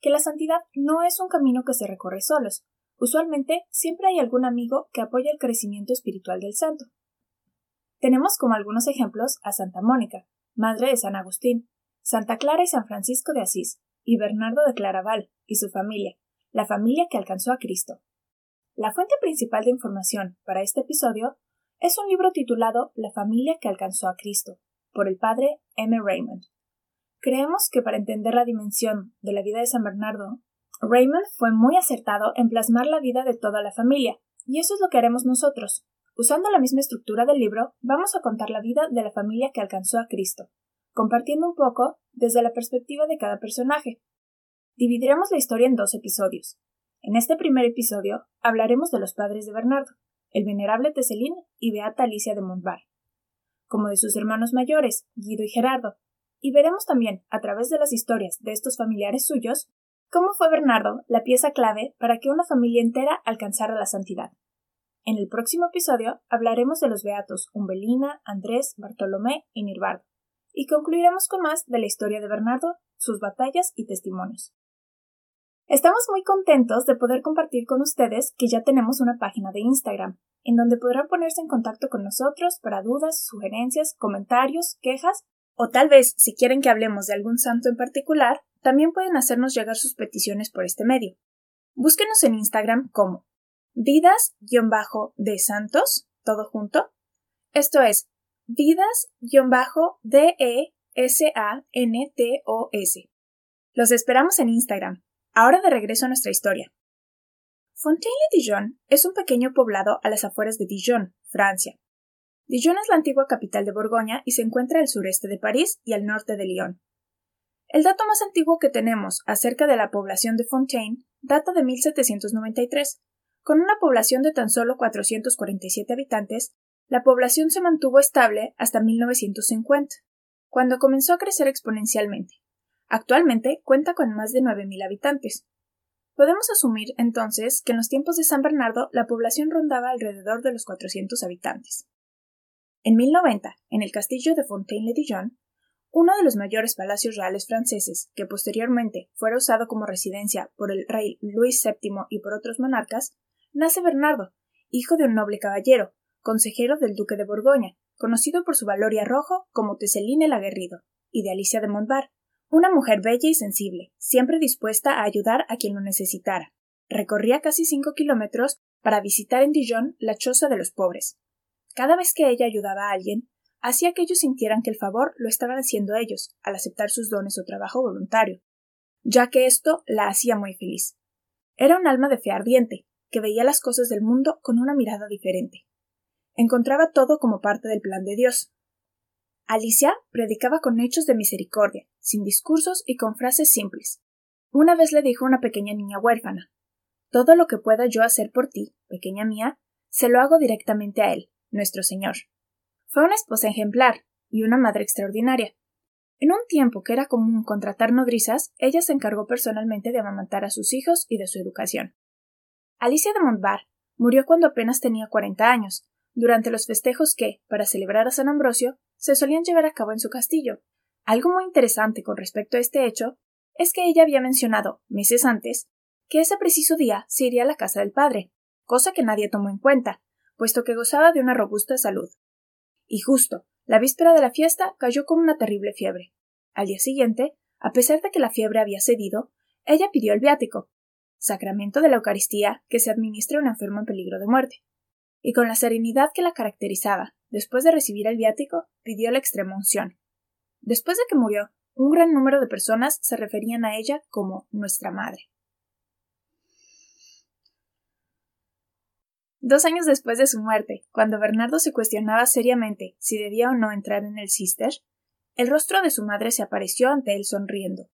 que la santidad no es un camino que se recorre solos. Usualmente siempre hay algún amigo que apoya el crecimiento espiritual del santo. Tenemos como algunos ejemplos a Santa Mónica, madre de San Agustín, Santa Clara y San Francisco de Asís, y Bernardo de Claraval y su familia, la familia que alcanzó a Cristo. La fuente principal de información para este episodio es un libro titulado La familia que alcanzó a Cristo, por el padre M. Raymond. Creemos que para entender la dimensión de la vida de San Bernardo, Raymond fue muy acertado en plasmar la vida de toda la familia, y eso es lo que haremos nosotros. Usando la misma estructura del libro, vamos a contar la vida de la familia que alcanzó a Cristo, compartiendo un poco desde la perspectiva de cada personaje. Dividiremos la historia en dos episodios. En este primer episodio hablaremos de los padres de Bernardo, el venerable Teselín y Beata Alicia de Montbar, como de sus hermanos mayores, Guido y Gerardo, y veremos también, a través de las historias de estos familiares suyos, cómo fue Bernardo la pieza clave para que una familia entera alcanzara la santidad. En el próximo episodio hablaremos de los beatos Umbelina, Andrés, Bartolomé y Nirvardo, y concluiremos con más de la historia de Bernardo, sus batallas y testimonios. Estamos muy contentos de poder compartir con ustedes que ya tenemos una página de Instagram, en donde podrán ponerse en contacto con nosotros para dudas, sugerencias, comentarios, quejas o tal vez, si quieren que hablemos de algún santo en particular, también pueden hacernos llegar sus peticiones por este medio. Búsquenos en Instagram como vidas-de santos, todo junto. Esto es vidas-de-s-a-n-t-o-s. Los esperamos en Instagram. Ahora de regreso a nuestra historia. Fontaine-le-Dijon es un pequeño poblado a las afueras de Dijon, Francia, Dijon es la antigua capital de Borgoña y se encuentra al sureste de París y al norte de Lyon. El dato más antiguo que tenemos acerca de la población de Fontaine data de 1793. Con una población de tan solo 447 habitantes, la población se mantuvo estable hasta 1950, cuando comenzó a crecer exponencialmente. Actualmente cuenta con más de 9.000 habitantes. Podemos asumir entonces que en los tiempos de San Bernardo la población rondaba alrededor de los 400 habitantes. En 1090, en el castillo de Fontaine-le-Dijon, uno de los mayores palacios reales franceses, que posteriormente fuera usado como residencia por el rey Luis VII y por otros monarcas, nace Bernardo, hijo de un noble caballero, consejero del duque de Borgoña, conocido por su valor y arrojo como Teseline el Aguerrido, y de Alicia de Montbar, una mujer bella y sensible, siempre dispuesta a ayudar a quien lo necesitara. Recorría casi cinco kilómetros para visitar en Dijon la choza de los pobres, cada vez que ella ayudaba a alguien, hacía que ellos sintieran que el favor lo estaban haciendo ellos, al aceptar sus dones o trabajo voluntario, ya que esto la hacía muy feliz. Era un alma de fe ardiente, que veía las cosas del mundo con una mirada diferente. Encontraba todo como parte del plan de Dios. Alicia predicaba con hechos de misericordia, sin discursos y con frases simples. Una vez le dijo a una pequeña niña huérfana Todo lo que pueda yo hacer por ti, pequeña mía, se lo hago directamente a él, nuestro Señor. Fue una esposa ejemplar y una madre extraordinaria. En un tiempo que era común contratar nodrizas, ella se encargó personalmente de amamantar a sus hijos y de su educación. Alicia de Montbar murió cuando apenas tenía cuarenta años, durante los festejos que, para celebrar a San Ambrosio, se solían llevar a cabo en su castillo. Algo muy interesante con respecto a este hecho es que ella había mencionado, meses antes, que ese preciso día se iría a la casa del padre, cosa que nadie tomó en cuenta, puesto que gozaba de una robusta salud. Y justo, la víspera de la fiesta cayó con una terrible fiebre. Al día siguiente, a pesar de que la fiebre había cedido, ella pidió el viático, sacramento de la Eucaristía que se administra a un enfermo en peligro de muerte. Y con la serenidad que la caracterizaba, después de recibir el viático, pidió la extrema unción. Después de que murió, un gran número de personas se referían a ella como nuestra madre. Dos años después de su muerte, cuando Bernardo se cuestionaba seriamente si debía o no entrar en el Cister, el rostro de su madre se apareció ante él sonriendo.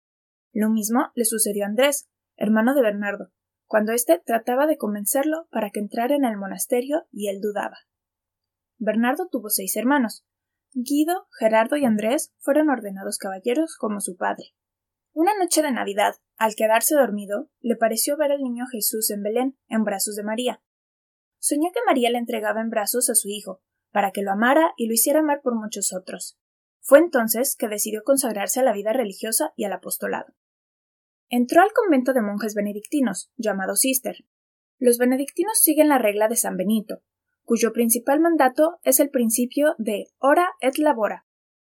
Lo mismo le sucedió a Andrés, hermano de Bernardo, cuando éste trataba de convencerlo para que entrara en el monasterio y él dudaba. Bernardo tuvo seis hermanos. Guido, Gerardo y Andrés fueron ordenados caballeros como su padre. Una noche de Navidad, al quedarse dormido, le pareció ver al niño Jesús en Belén, en brazos de María. Soñó que María le entregaba en brazos a su hijo, para que lo amara y lo hiciera amar por muchos otros. Fue entonces que decidió consagrarse a la vida religiosa y al apostolado. Entró al convento de monjes benedictinos, llamado Cister. Los benedictinos siguen la regla de San Benito, cuyo principal mandato es el principio de ora et labora,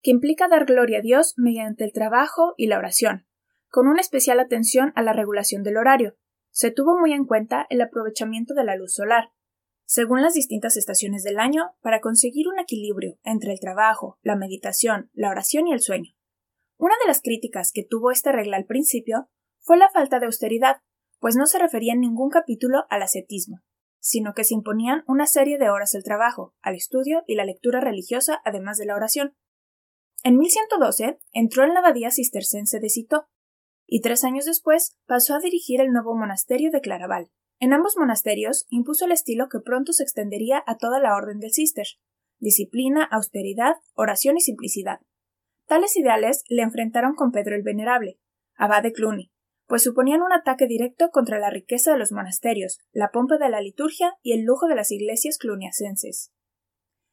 que implica dar gloria a Dios mediante el trabajo y la oración, con una especial atención a la regulación del horario. Se tuvo muy en cuenta el aprovechamiento de la luz solar, según las distintas estaciones del año, para conseguir un equilibrio entre el trabajo, la meditación, la oración y el sueño. Una de las críticas que tuvo esta regla al principio fue la falta de austeridad, pues no se refería en ningún capítulo al ascetismo, sino que se imponían una serie de horas del trabajo, al estudio y la lectura religiosa, además de la oración. En 1112 entró en la abadía cistercense de Citó, y tres años después pasó a dirigir el nuevo monasterio de Claraval. En ambos monasterios impuso el estilo que pronto se extendería a toda la orden del cister disciplina, austeridad, oración y simplicidad. Tales ideales le enfrentaron con Pedro el Venerable, abad de Cluny, pues suponían un ataque directo contra la riqueza de los monasterios, la pompa de la liturgia y el lujo de las iglesias cluniacenses.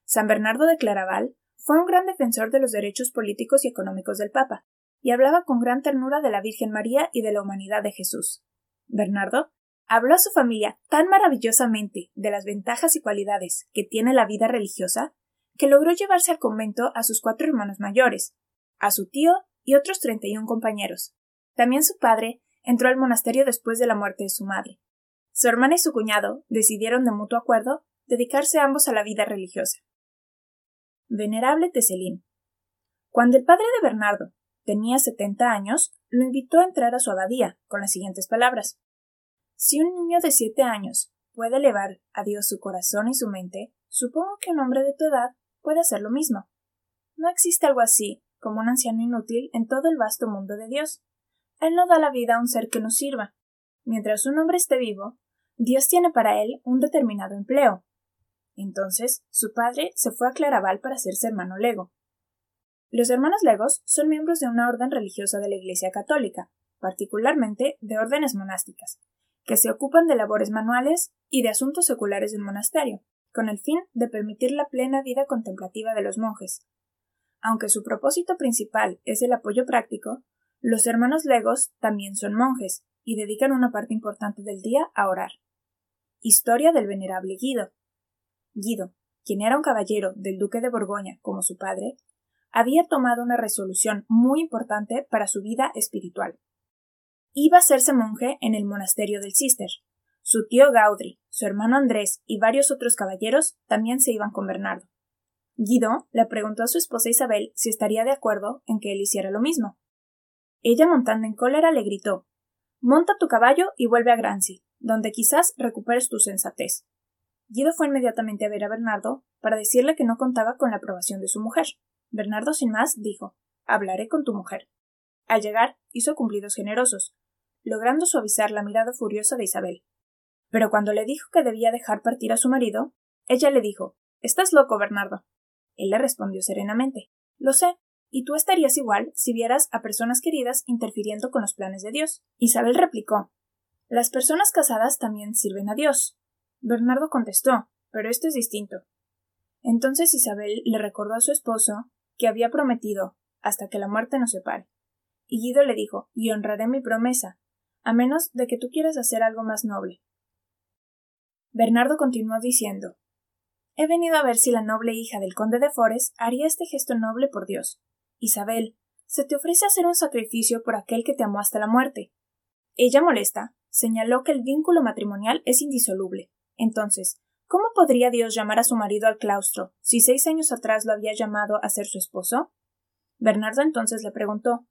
San Bernardo de Claraval fue un gran defensor de los derechos políticos y económicos del Papa, y hablaba con gran ternura de la Virgen María y de la humanidad de Jesús. Bernardo habló a su familia tan maravillosamente de las ventajas y cualidades que tiene la vida religiosa que logró llevarse al convento a sus cuatro hermanos mayores, a su tío y otros treinta y un compañeros, también su padre entró al monasterio después de la muerte de su madre. Su hermana y su cuñado decidieron de mutuo acuerdo dedicarse ambos a la vida religiosa. Venerable Teselín. Cuando el padre de Bernardo tenía setenta años, lo invitó a entrar a su abadía con las siguientes palabras Si un niño de siete años puede elevar a Dios su corazón y su mente, supongo que un hombre de tu edad puede hacer lo mismo. No existe algo así como un anciano inútil en todo el vasto mundo de Dios. Él no da la vida a un ser que nos sirva. Mientras un hombre esté vivo, Dios tiene para él un determinado empleo. Entonces, su padre se fue a Claraval para hacerse hermano lego. Los hermanos legos son miembros de una orden religiosa de la Iglesia católica, particularmente de órdenes monásticas, que se ocupan de labores manuales y de asuntos seculares del monasterio, con el fin de permitir la plena vida contemplativa de los monjes. Aunque su propósito principal es el apoyo práctico, los hermanos legos también son monjes y dedican una parte importante del día a orar. Historia del venerable Guido. Guido, quien era un caballero del duque de Borgoña como su padre, había tomado una resolución muy importante para su vida espiritual. Iba a hacerse monje en el monasterio del Cister. Su tío Gaudri, su hermano Andrés y varios otros caballeros también se iban con Bernardo. Guido le preguntó a su esposa Isabel si estaría de acuerdo en que él hiciera lo mismo. Ella montando en cólera le gritó Monta tu caballo y vuelve a Grancy, donde quizás recuperes tu sensatez. Guido fue inmediatamente a ver a Bernardo para decirle que no contaba con la aprobación de su mujer. Bernardo sin más dijo Hablaré con tu mujer. Al llegar hizo cumplidos generosos, logrando suavizar la mirada furiosa de Isabel. Pero cuando le dijo que debía dejar partir a su marido, ella le dijo Estás loco, Bernardo. Él le respondió serenamente Lo sé, y tú estarías igual si vieras a personas queridas interfiriendo con los planes de Dios. Isabel replicó Las personas casadas también sirven a Dios. Bernardo contestó Pero esto es distinto. Entonces Isabel le recordó a su esposo que había prometido hasta que la muerte nos separe. Y Guido le dijo Y honraré mi promesa, a menos de que tú quieras hacer algo más noble. Bernardo continuó diciendo He venido a ver si la noble hija del conde de Forres haría este gesto noble por Dios. Isabel, se te ofrece hacer un sacrificio por aquel que te amó hasta la muerte. Ella, molesta, señaló que el vínculo matrimonial es indisoluble. Entonces, ¿cómo podría Dios llamar a su marido al claustro si seis años atrás lo había llamado a ser su esposo? Bernardo entonces le preguntó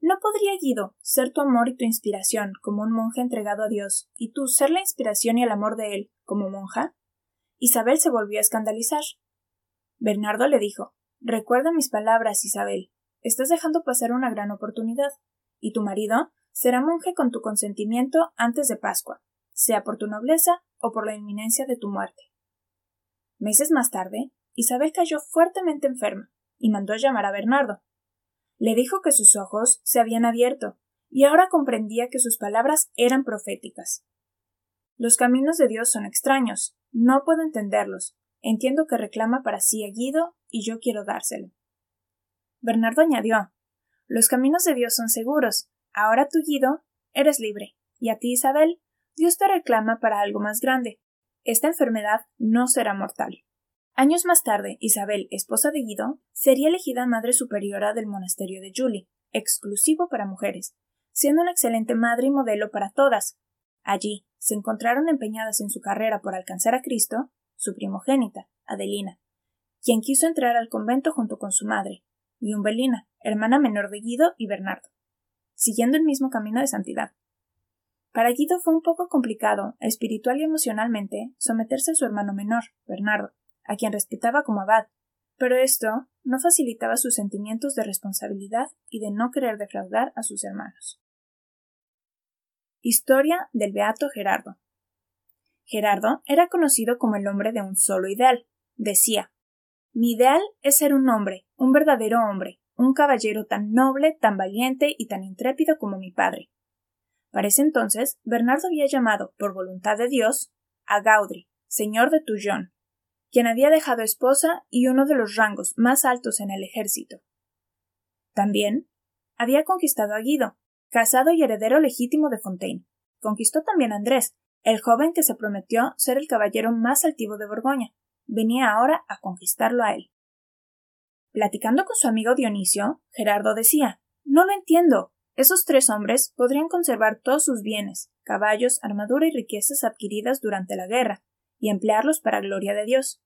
¿No podría Guido ser tu amor y tu inspiración como un monje entregado a Dios, y tú ser la inspiración y el amor de él como monja? Isabel se volvió a escandalizar. Bernardo le dijo Recuerda mis palabras, Isabel. Estás dejando pasar una gran oportunidad. y tu marido será monje con tu consentimiento antes de Pascua, sea por tu nobleza o por la inminencia de tu muerte. Meses más tarde, Isabel cayó fuertemente enferma y mandó llamar a Bernardo. Le dijo que sus ojos se habían abierto y ahora comprendía que sus palabras eran proféticas. Los caminos de Dios son extraños, no puedo entenderlos. Entiendo que reclama para sí a Guido y yo quiero dárselo. Bernardo añadió Los caminos de Dios son seguros. Ahora tú, Guido, eres libre. Y a ti, Isabel, Dios te reclama para algo más grande. Esta enfermedad no será mortal. Años más tarde, Isabel, esposa de Guido, sería elegida madre superiora del monasterio de Julie, exclusivo para mujeres, siendo una excelente madre y modelo para todas. Allí se encontraron empeñadas en su carrera por alcanzar a Cristo su primogénita, Adelina, quien quiso entrar al convento junto con su madre, y Umbelina, hermana menor de Guido y Bernardo, siguiendo el mismo camino de santidad. Para Guido fue un poco complicado, espiritual y emocionalmente, someterse a su hermano menor, Bernardo, a quien respetaba como abad, pero esto no facilitaba sus sentimientos de responsabilidad y de no querer defraudar a sus hermanos. Historia del Beato Gerardo. Gerardo era conocido como el hombre de un solo ideal. Decía Mi ideal es ser un hombre, un verdadero hombre, un caballero tan noble, tan valiente y tan intrépido como mi padre. Para ese entonces, Bernardo había llamado, por voluntad de Dios, a Gaudry, señor de Tullón, quien había dejado esposa y uno de los rangos más altos en el ejército. También había conquistado a Guido, casado y heredero legítimo de Fontaine. Conquistó también a Andrés, el joven que se prometió ser el caballero más altivo de Borgoña. Venía ahora a conquistarlo a él. Platicando con su amigo Dionisio, Gerardo decía No lo entiendo. Esos tres hombres podrían conservar todos sus bienes, caballos, armadura y riquezas adquiridas durante la guerra, y emplearlos para gloria de Dios.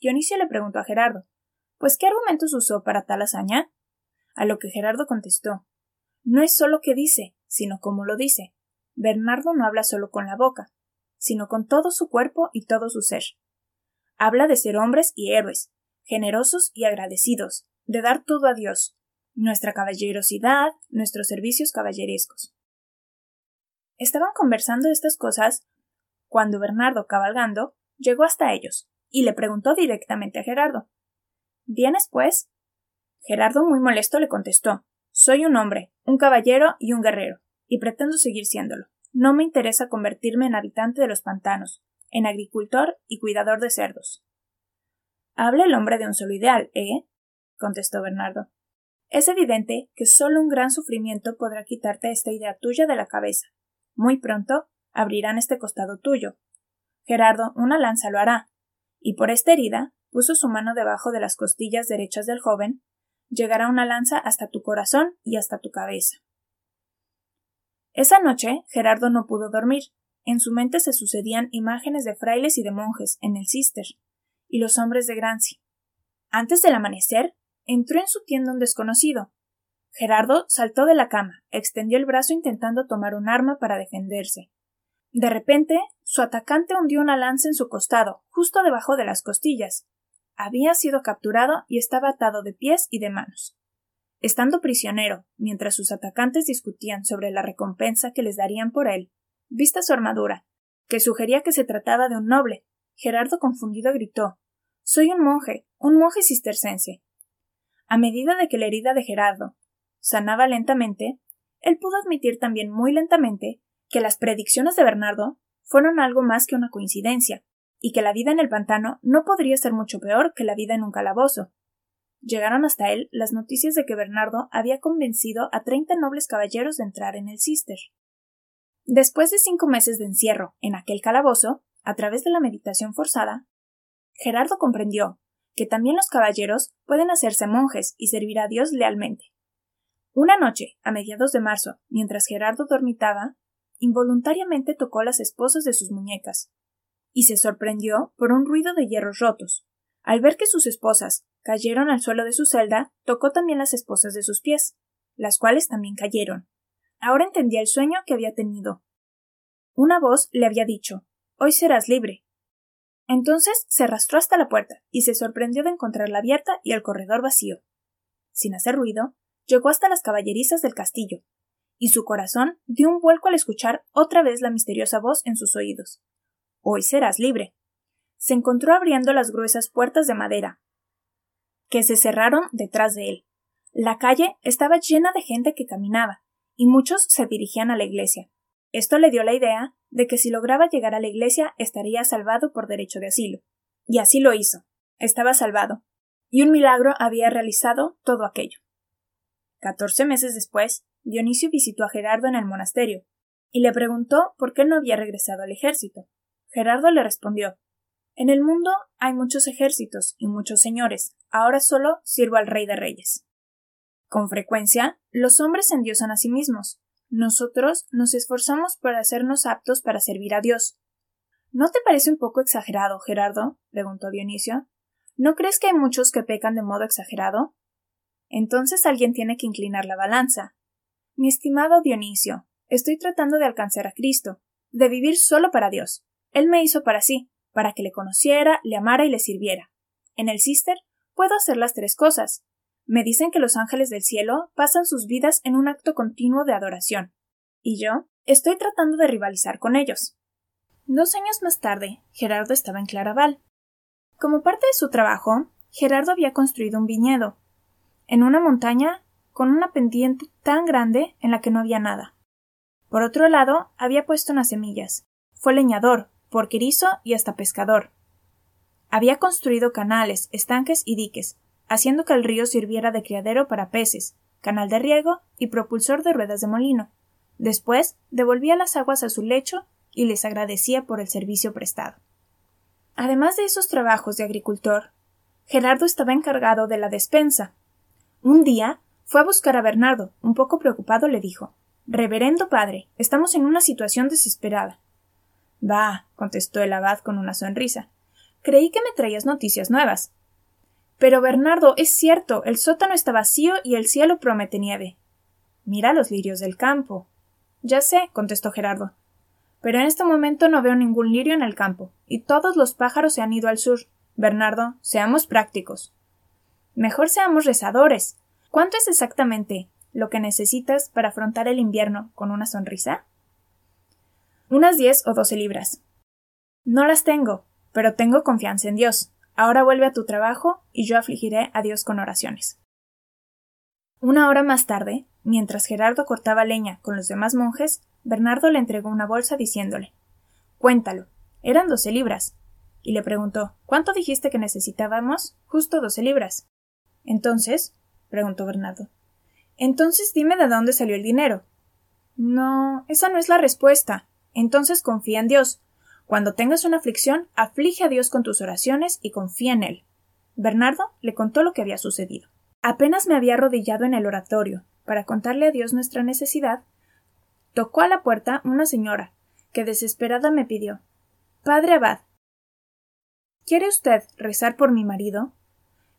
Dionisio le preguntó a Gerardo Pues qué argumentos usó para tal hazaña? A lo que Gerardo contestó No es solo que dice, sino cómo lo dice. Bernardo no habla solo con la boca, sino con todo su cuerpo y todo su ser. Habla de ser hombres y héroes, generosos y agradecidos, de dar todo a Dios, nuestra caballerosidad, nuestros servicios caballerescos. Estaban conversando estas cosas cuando Bernardo, cabalgando, llegó hasta ellos, y le preguntó directamente a Gerardo ¿Vienes, pues? Gerardo, muy molesto, le contestó Soy un hombre, un caballero y un guerrero, y pretendo seguir siéndolo. No me interesa convertirme en habitante de los pantanos, en agricultor y cuidador de cerdos. Habla el hombre de un solo ideal, ¿eh? contestó Bernardo. Es evidente que solo un gran sufrimiento podrá quitarte esta idea tuya de la cabeza. Muy pronto abrirán este costado tuyo. Gerardo una lanza lo hará, y por esta herida puso su mano debajo de las costillas derechas del joven, llegará una lanza hasta tu corazón y hasta tu cabeza. Esa noche Gerardo no pudo dormir. En su mente se sucedían imágenes de frailes y de monjes en el Cister, y los hombres de Grancy. Antes del amanecer, entró en su tienda un desconocido. Gerardo saltó de la cama, extendió el brazo intentando tomar un arma para defenderse. De repente, su atacante hundió una lanza en su costado, justo debajo de las costillas. Había sido capturado y estaba atado de pies y de manos. Estando prisionero, mientras sus atacantes discutían sobre la recompensa que les darían por él, vista su armadura, que sugería que se trataba de un noble, Gerardo confundido gritó Soy un monje, un monje cistercense. A medida de que la herida de Gerardo sanaba lentamente, él pudo admitir también muy lentamente que las predicciones de Bernardo fueron algo más que una coincidencia, y que la vida en el pantano no podría ser mucho peor que la vida en un calabozo. Llegaron hasta él las noticias de que Bernardo había convencido a treinta nobles caballeros de entrar en el Cister. Después de cinco meses de encierro en aquel calabozo, a través de la meditación forzada, Gerardo comprendió que también los caballeros pueden hacerse monjes y servir a Dios lealmente. Una noche, a mediados de marzo, mientras Gerardo dormitaba, involuntariamente tocó las esposas de sus muñecas, y se sorprendió por un ruido de hierros rotos. Al ver que sus esposas cayeron al suelo de su celda, tocó también las esposas de sus pies, las cuales también cayeron. Ahora entendía el sueño que había tenido. Una voz le había dicho Hoy serás libre. Entonces se arrastró hasta la puerta y se sorprendió de encontrarla abierta y el corredor vacío. Sin hacer ruido, llegó hasta las caballerizas del castillo, y su corazón dio un vuelco al escuchar otra vez la misteriosa voz en sus oídos. Hoy serás libre. Se encontró abriendo las gruesas puertas de madera, que se cerraron detrás de él. La calle estaba llena de gente que caminaba, y muchos se dirigían a la iglesia. Esto le dio la idea de que si lograba llegar a la iglesia estaría salvado por derecho de asilo. Y así lo hizo. Estaba salvado. Y un milagro había realizado todo aquello. Catorce meses después, Dionisio visitó a Gerardo en el monasterio, y le preguntó por qué no había regresado al ejército. Gerardo le respondió En el mundo hay muchos ejércitos y muchos señores, ahora solo sirvo al rey de reyes. Con frecuencia, los hombres endiosan a sí mismos. Nosotros nos esforzamos por hacernos aptos para servir a Dios. ¿No te parece un poco exagerado, Gerardo? preguntó Dionisio. ¿No crees que hay muchos que pecan de modo exagerado? Entonces alguien tiene que inclinar la balanza. Mi estimado Dionisio, estoy tratando de alcanzar a Cristo, de vivir solo para Dios. Él me hizo para sí, para que le conociera, le amara y le sirviera. En el Cister puedo hacer las tres cosas. Me dicen que los ángeles del cielo pasan sus vidas en un acto continuo de adoración. Y yo estoy tratando de rivalizar con ellos. Dos años más tarde, Gerardo estaba en Claraval. Como parte de su trabajo, Gerardo había construido un viñedo, en una montaña con una pendiente tan grande en la que no había nada. Por otro lado, había puesto unas semillas. Fue leñador, porquerizo y hasta pescador. Había construido canales, estanques y diques, haciendo que el río sirviera de criadero para peces, canal de riego y propulsor de ruedas de molino. Después devolvía las aguas a su lecho y les agradecía por el servicio prestado. Además de esos trabajos de agricultor, Gerardo estaba encargado de la despensa. Un día fue a buscar a Bernardo. Un poco preocupado le dijo Reverendo padre, estamos en una situación desesperada. Bah, contestó el abad con una sonrisa. Creí que me traías noticias nuevas. Pero Bernardo, es cierto, el sótano está vacío y el cielo promete nieve. Mira los lirios del campo. Ya sé, contestó Gerardo. Pero en este momento no veo ningún lirio en el campo, y todos los pájaros se han ido al sur. Bernardo, seamos prácticos. Mejor seamos rezadores. ¿Cuánto es exactamente lo que necesitas para afrontar el invierno con una sonrisa? Unas diez o doce libras. No las tengo, pero tengo confianza en Dios. Ahora vuelve a tu trabajo y yo afligiré a Dios con oraciones. Una hora más tarde, mientras Gerardo cortaba leña con los demás monjes, Bernardo le entregó una bolsa diciéndole Cuéntalo. Eran doce libras. Y le preguntó ¿Cuánto dijiste que necesitábamos? Justo doce libras. Entonces, preguntó Bernardo. Entonces dime de dónde salió el dinero. No, esa no es la respuesta. Entonces confía en Dios. Cuando tengas una aflicción, aflige a Dios con tus oraciones y confía en Él. Bernardo le contó lo que había sucedido. Apenas me había arrodillado en el oratorio para contarle a Dios nuestra necesidad, tocó a la puerta una señora, que desesperada me pidió Padre Abad. ¿Quiere usted rezar por mi marido?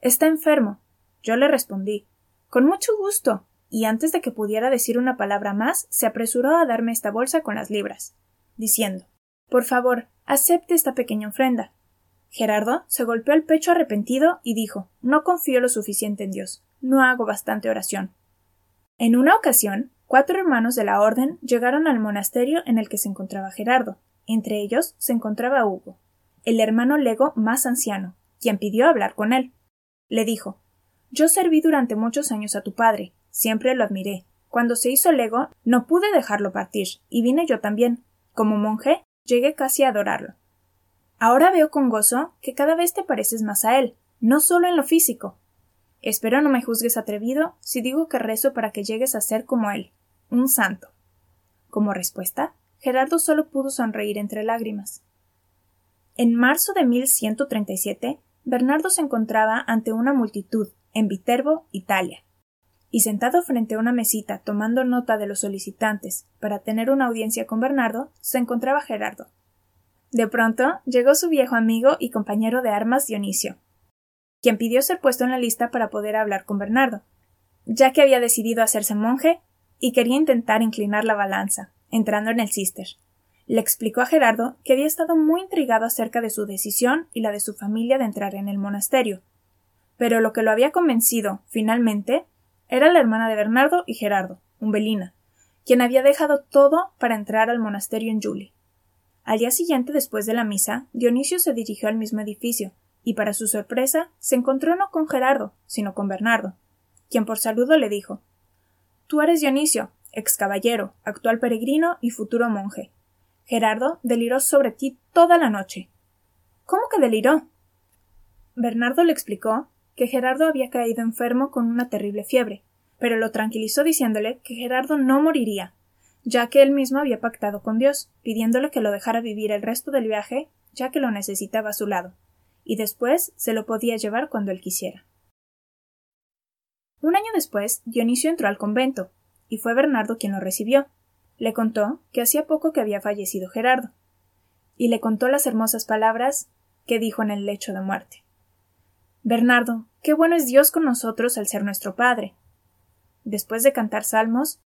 Está enfermo. Yo le respondí Con mucho gusto. y antes de que pudiera decir una palabra más, se apresuró a darme esta bolsa con las libras, diciendo por favor, acepte esta pequeña ofrenda. Gerardo se golpeó el pecho arrepentido y dijo No confío lo suficiente en Dios. No hago bastante oración. En una ocasión, cuatro hermanos de la orden llegaron al monasterio en el que se encontraba Gerardo. Entre ellos se encontraba Hugo, el hermano lego más anciano, quien pidió hablar con él. Le dijo Yo serví durante muchos años a tu padre, siempre lo admiré. Cuando se hizo lego no pude dejarlo partir, y vine yo también. Como monje Llegué casi a adorarlo. Ahora veo con gozo que cada vez te pareces más a él, no solo en lo físico. Espero no me juzgues atrevido si digo que rezo para que llegues a ser como él, un santo. Como respuesta, Gerardo solo pudo sonreír entre lágrimas. En marzo de 1137, Bernardo se encontraba ante una multitud en Viterbo, Italia, y sentado frente a una mesita tomando nota de los solicitantes para tener una audiencia con Bernardo, se encontraba Gerardo. De pronto llegó su viejo amigo y compañero de armas Dionisio, quien pidió ser puesto en la lista para poder hablar con Bernardo, ya que había decidido hacerse monje y quería intentar inclinar la balanza, entrando en el cister. Le explicó a Gerardo que había estado muy intrigado acerca de su decisión y la de su familia de entrar en el monasterio. Pero lo que lo había convencido, finalmente, era la hermana de Bernardo y Gerardo, Umbelina, quien había dejado todo para entrar al monasterio en Juli. Al día siguiente, después de la misa, Dionisio se dirigió al mismo edificio, y para su sorpresa se encontró no con Gerardo, sino con Bernardo, quien por saludo le dijo Tú eres Dionisio, ex caballero, actual peregrino y futuro monje. Gerardo deliró sobre ti toda la noche. ¿Cómo que deliró? Bernardo le explicó que Gerardo había caído enfermo con una terrible fiebre, pero lo tranquilizó diciéndole que Gerardo no moriría, ya que él mismo había pactado con Dios, pidiéndole que lo dejara vivir el resto del viaje, ya que lo necesitaba a su lado, y después se lo podía llevar cuando él quisiera. Un año después, Dionisio entró al convento, y fue Bernardo quien lo recibió. Le contó que hacía poco que había fallecido Gerardo, y le contó las hermosas palabras que dijo en el lecho de muerte. Bernardo, qué bueno es Dios con nosotros al ser nuestro Padre. Después de cantar salmos,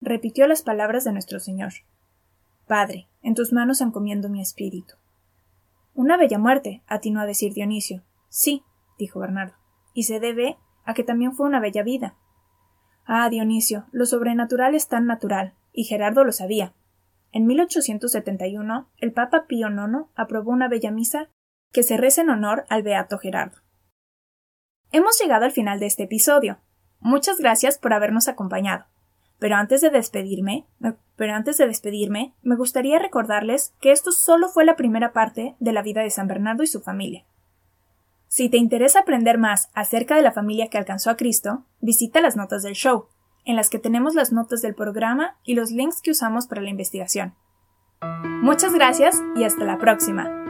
repitió las palabras de nuestro Señor. Padre, en tus manos encomiendo mi espíritu. Una bella muerte, atinó a decir Dionisio. Sí, dijo Bernardo, y se debe a que también fue una bella vida. Ah, Dionisio, lo sobrenatural es tan natural, y Gerardo lo sabía. En 1871, el Papa Pío IX aprobó una bella misa que se reza en honor al Beato Gerardo. Hemos llegado al final de este episodio. Muchas gracias por habernos acompañado. Pero antes de despedirme, pero antes de despedirme, me gustaría recordarles que esto solo fue la primera parte de la vida de San Bernardo y su familia. Si te interesa aprender más acerca de la familia que alcanzó a Cristo, visita las notas del show, en las que tenemos las notas del programa y los links que usamos para la investigación. Muchas gracias y hasta la próxima.